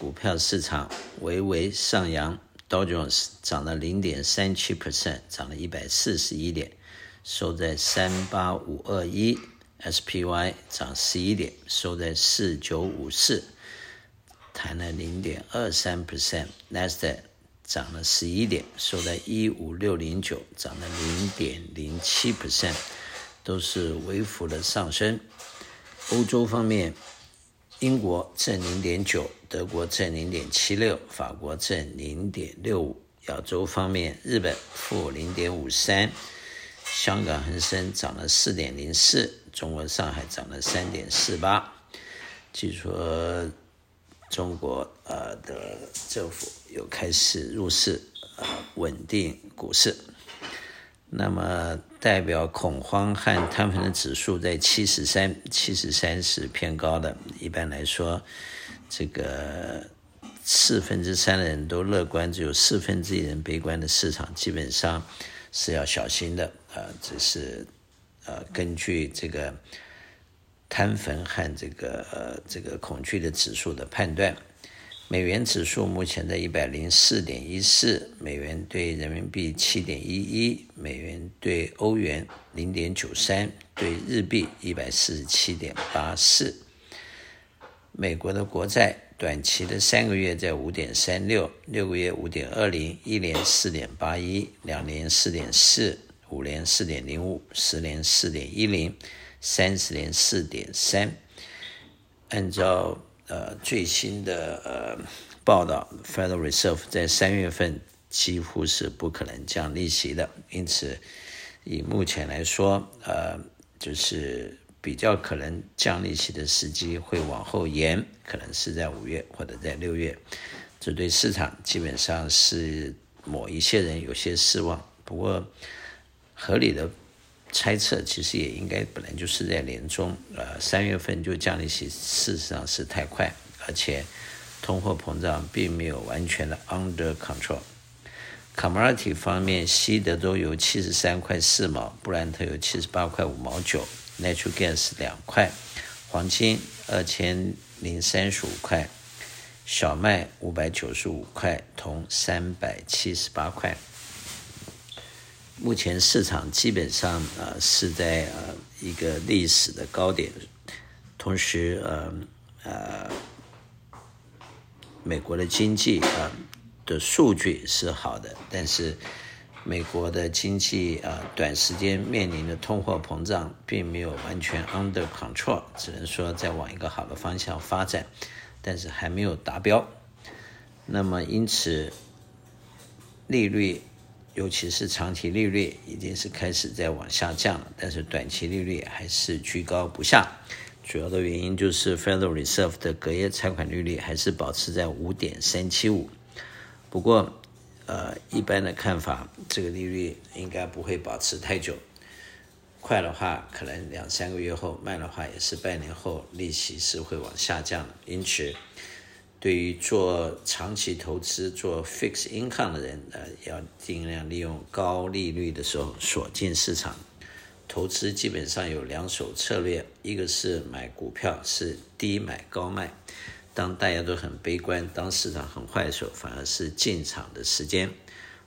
股票市场微微上扬，Dow Jones 涨了零点三七 percent，涨了一百四十一点，收在三八五二一；SPY 涨十一点，收在四九五四，弹了零点二三 percent；Nasdaq 涨了十一点，收在一五六零九，涨了零点零七 percent，都是微幅的上升。欧洲方面。英国正零点九，德国正零点七六，法国正零点六五。亚洲方面，日本负零点五三，香港恒生涨了四点零四，中国上海涨了三点四八。据说中国呃的政府又开始入市，呃稳定股市。那么代表恐慌和贪婪的指数在七十三，七十三是偏高的。一般来说，这个四分之三的人都乐观，只有四分之一人悲观的市场，基本上是要小心的。啊，这是呃根据这个贪婪和这个这个恐惧的指数的判断。美元指数目前在一百零四点一四，美元兑人民币七点一一，美元兑欧元零点九三，兑日币一百四十七点八四。美国的国债短期的三个月在五点三六，六个月五点二零，一年四点八一，两年四点四，五年四点零五，十年四点一零，三十年四点三。按照呃，最新的呃报道，Federal Reserve 在三月份几乎是不可能降利息的，因此以目前来说，呃，就是比较可能降利息的时机会往后延，可能是在五月或者在六月。这对市场基本上是某一些人有些失望，不过合理的。猜测其实也应该本来就是在年中，呃，三月份就降利息，事实上是太快，而且通货膨胀并没有完全的 under control。Commodity 方面，西德州油七十三块四毛，布兰特油七十八块五毛九，Natural Gas 两块，黄金二千零三十五块，小麦五百九十五块，铜三百七十八块。目前市场基本上呃是在呃一个历史的高点，同时呃呃美国的经济啊的数据是好的，但是美国的经济啊短时间面临的通货膨胀并没有完全 under control，只能说在往一个好的方向发展，但是还没有达标。那么因此利率。尤其是长期利率已经是开始在往下降了，但是短期利率还是居高不下。主要的原因就是 Federal Reserve 的隔夜拆款利率还是保持在五点三七五。不过，呃，一般的看法，这个利率应该不会保持太久。快的话，可能两三个月后；慢的话，也是半年后，利息是会往下降的。因此，对于做长期投资、做 fixed income 的人，呃，要尽量利用高利率的时候锁进市场。投资基本上有两手策略，一个是买股票是低买高卖，当大家都很悲观，当市场很坏的时候，反而是进场的时间。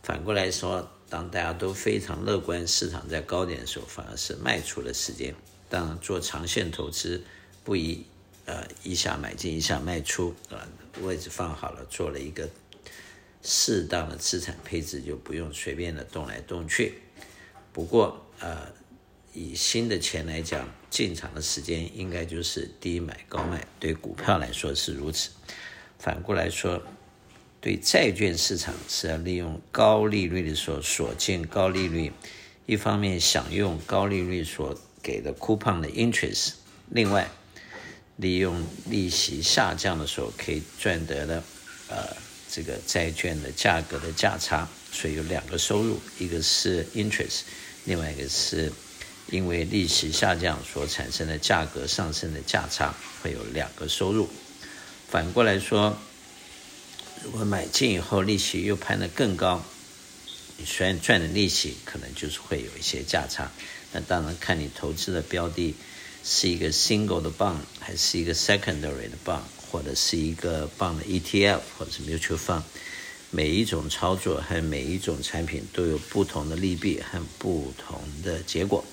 反过来说，当大家都非常乐观，市场在高点的时候，反而是卖出的时间。当然，做长线投资不宜呃一下买进一下卖出啊。呃位置放好了，做了一个适当的资产配置，就不用随便的动来动去。不过，呃，以新的钱来讲，进场的时间应该就是低买高卖，对股票来说是如此。反过来说，对债券市场是要利用高利率的时候锁进高利率，一方面享用高利率所给的 coupon 的 interest，另外。利用利息下降的时候可以赚得的，呃，这个债券的价格的价差，所以有两个收入，一个是 interest，另外一个是因为利息下降所产生的价格上升的价差，会有两个收入。反过来说，如果买进以后利息又攀得更高，你虽然赚的利息可能就是会有一些价差，那当然看你投资的标的。是一个 single 的 bond 还是一个 secondary 的 bond，或者是一个棒的 ETF 或者是 Mutual Fund，每一种操作和每一种产品都有不同的利弊和不同的结果。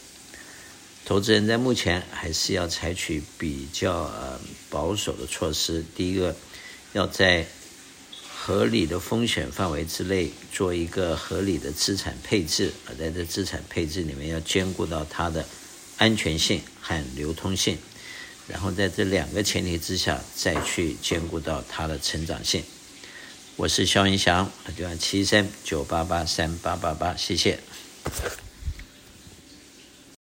投资人在目前还是要采取比较呃保守的措施。第一个，要在合理的风险范围之内做一个合理的资产配置，而在这资产配置里面要兼顾到它的安全性和流通性，然后在这两个前提之下再去兼顾到它的成长性。我是肖云祥，电话七三九八八三八八八，谢谢。